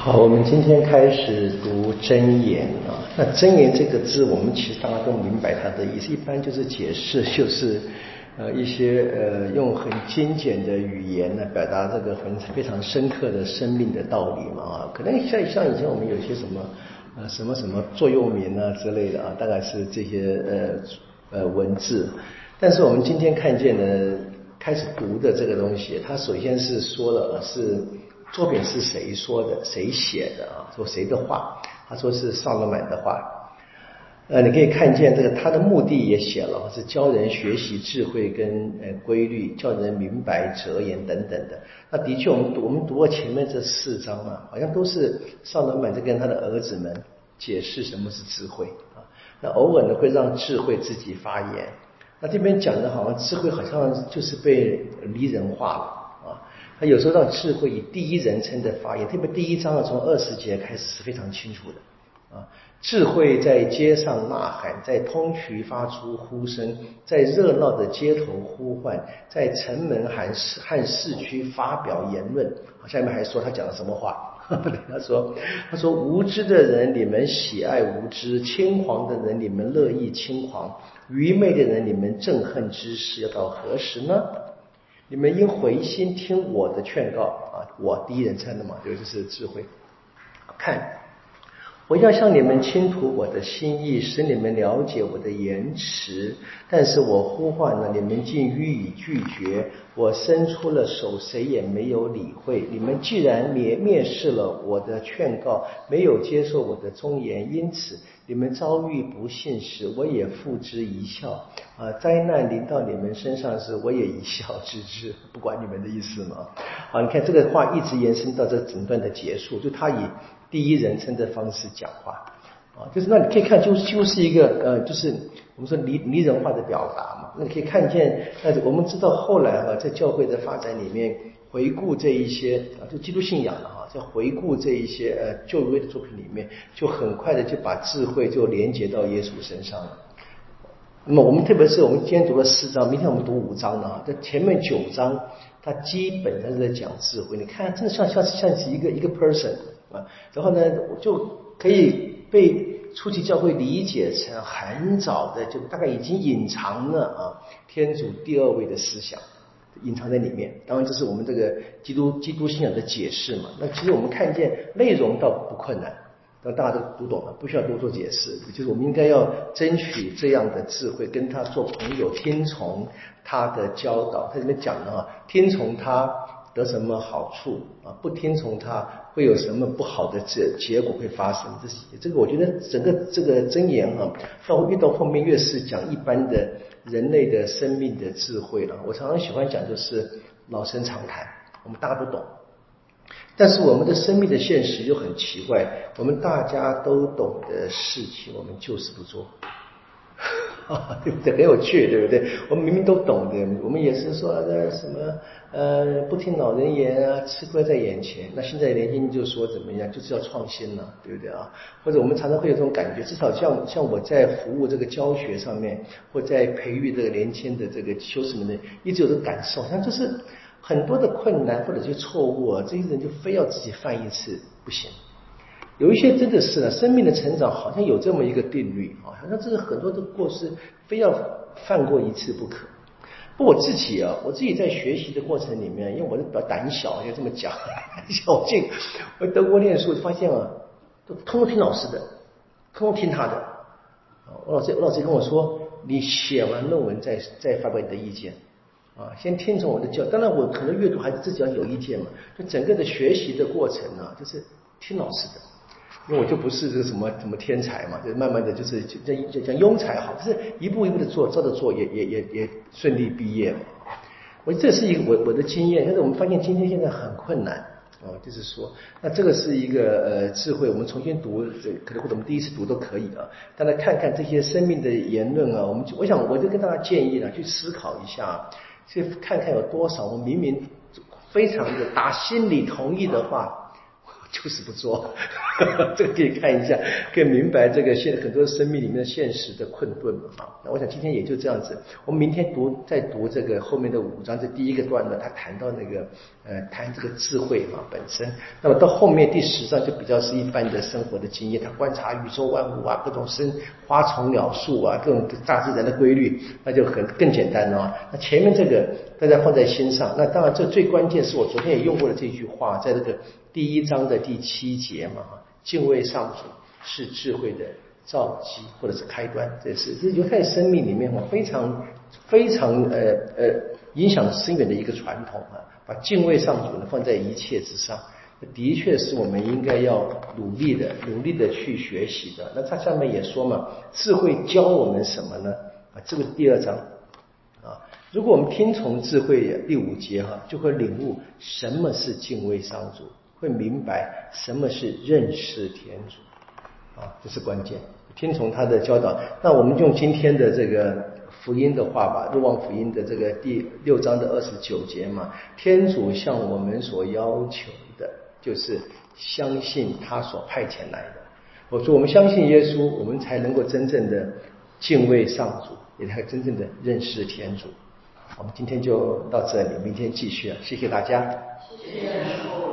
好，我们今天开始读真言啊。那真言这个字，我们其实大家都明白它的意思，一般就是解释，就是呃一些呃用很精简的语言呢，表达这个很非常深刻的生命的道理嘛啊。可能像像以前我们有些什么呃什么什么座右铭啊之类的啊，大概是这些呃呃文字。但是我们今天看见呢，开始读的这个东西，它首先是说了是。作品是谁说的？谁写的啊？说谁的话？他说是萨罗曼的话。呃，你可以看见这个他的目的也写了，是教人学习智慧跟呃规律，教人明白哲言等等的。那的确，我们读我们读过前面这四章啊，好像都是萨罗曼在跟他的儿子们解释什么是智慧啊。那偶尔呢会让智慧自己发言。那这边讲的好像智慧好像就是被离人化了。他有时候让智慧以第一人称的发言，特别第一章啊，从二十节开始是非常清楚的啊。智慧在街上呐喊，在通渠发出呼声，在热闹的街头呼唤，在城门和市和市区发表言论。下面还说他讲了什么话？他说：“他说无知的人，你们喜爱无知；轻狂的人，你们乐意轻狂；愚昧的人，你们憎恨知识。要到何时呢？”你们应回心听我的劝告啊！我第一人称的嘛，就是智慧。看，我要向你们倾吐我的心意，使你们了解我的言辞。但是我呼唤了，你们竟予以拒绝。我伸出了手，谁也没有理会。你们既然蔑蔑视了我的劝告，没有接受我的忠言，因此你们遭遇不幸时，我也付之一笑。啊，灾难临到你们身上时，我也一笑置之，不管你们的意思吗。好，你看这个话一直延伸到这整段的结束，就他以第一人称的方式讲话，啊，就是那你可以看，就就是一个呃，就是我们说拟拟人化的表达嘛。那你可以看见，那我们知道后来哈，在教会的发展里面，回顾这一些啊，就基督信仰的哈，在回顾这一些呃旧约的作品里面，就很快的就把智慧就连接到耶稣身上了。那么我们特别是我们今天读了四章，明天我们读五章呢。这前面九章，它基本上是在讲智慧。你看，真的像像像是一个一个 person 啊。然后呢，就可以被初期教会理解成很早的，就大概已经隐藏了啊，天主第二位的思想隐藏在里面。当然，这是我们这个基督基督信仰的解释嘛。那其实我们看见内容倒不困难。那大家都读懂了，不需要多做解释。就是我们应该要争取这样的智慧，跟他做朋友，听从他的教导。他里面讲的啊，听从他得什么好处啊？不听从他会有什么不好的结结果会发生？这是这个，我觉得整个这个箴言啊，到越到后面越是讲一般的人类的生命的智慧了。我常常喜欢讲，就是老生常谈，我们大家都懂。但是我们的生命的现实又很奇怪，我们大家都懂的事情，我们就是不做，对不对？很有趣，对不对？我们明明都懂的，我们也是说那什么呃，不听老人言啊，吃亏在眼前。那现在年轻人就说怎么样，就是要创新了，对不对啊？或者我们常常会有这种感觉，至少像像我在服务这个教学上面，或在培育这个年轻的这个修士们的，一直有这个感受，像就是。很多的困难或者是错误啊，这些人就非要自己犯一次不行。有一些真的是呢，生命的成长好像有这么一个定律啊，好像这是很多的过失，非要犯过一次不可。不，我自己啊，我自己在学习的过程里面，因为我是比较胆小，就这么讲，小静。我德国念书发现啊，都通通听老师的，通通听他的。我老师，我老师跟我说，你写完论文再再发表你的意见。啊，先听从我的教，当然我可能阅读还是自己要有意见嘛。就整个的学习的过程呢，就是听老师的，因为我就不是这个什么什么天才嘛，就慢慢的就是叫叫叫庸才好，就是一步一步的做，照着做也也也也顺利毕业嘛。我这是一个我我的经验，但是我们发现今天现在很困难啊，就是说，那这个是一个呃智慧，我们重新读，这可能或者我们第一次读都可以啊。大家看看这些生命的言论啊，我们我想我就跟大家建议呢，去思考一下。去看看有多少，我明明非常的打心里同意的话，我就是不做，这个可以看一下，可以明白这个现很多生命里面的现实的困顿嘛。哈，那我想今天也就这样子，我们明天读再读这个后面的五章，这第一个段落，他谈到那个呃谈这个智慧嘛本身。那么到后面第十章就比较是一般的生活的经验，他观察宇宙万物啊，各种生花虫鸟树啊，各种大自然的规律，那就很更简单了。那前面这个大家放在心上，那当然这最关键是我昨天也用过的这句话，在这个。第一章的第七节嘛，敬畏上主是智慧的造基或者是开端，这是这犹太生命里面哈非常非常呃呃影响深远的一个传统啊，把敬畏上主呢放在一切之上，的确是我们应该要努力的努力的去学习的。那他下面也说嘛，智慧教我们什么呢？啊，这个第二章啊，如果我们听从智慧第五节哈，就会领悟什么是敬畏上主。会明白什么是认识天主啊，这是关键。听从他的教导。那我们用今天的这个福音的话吧，《若望福音》的这个第六章的二十九节嘛，天主向我们所要求的，就是相信他所派遣来的。我说，我们相信耶稣，我们才能够真正的敬畏上主，也才真正的认识天主。我们今天就到这里，明天继续啊。谢谢大家。谢谢。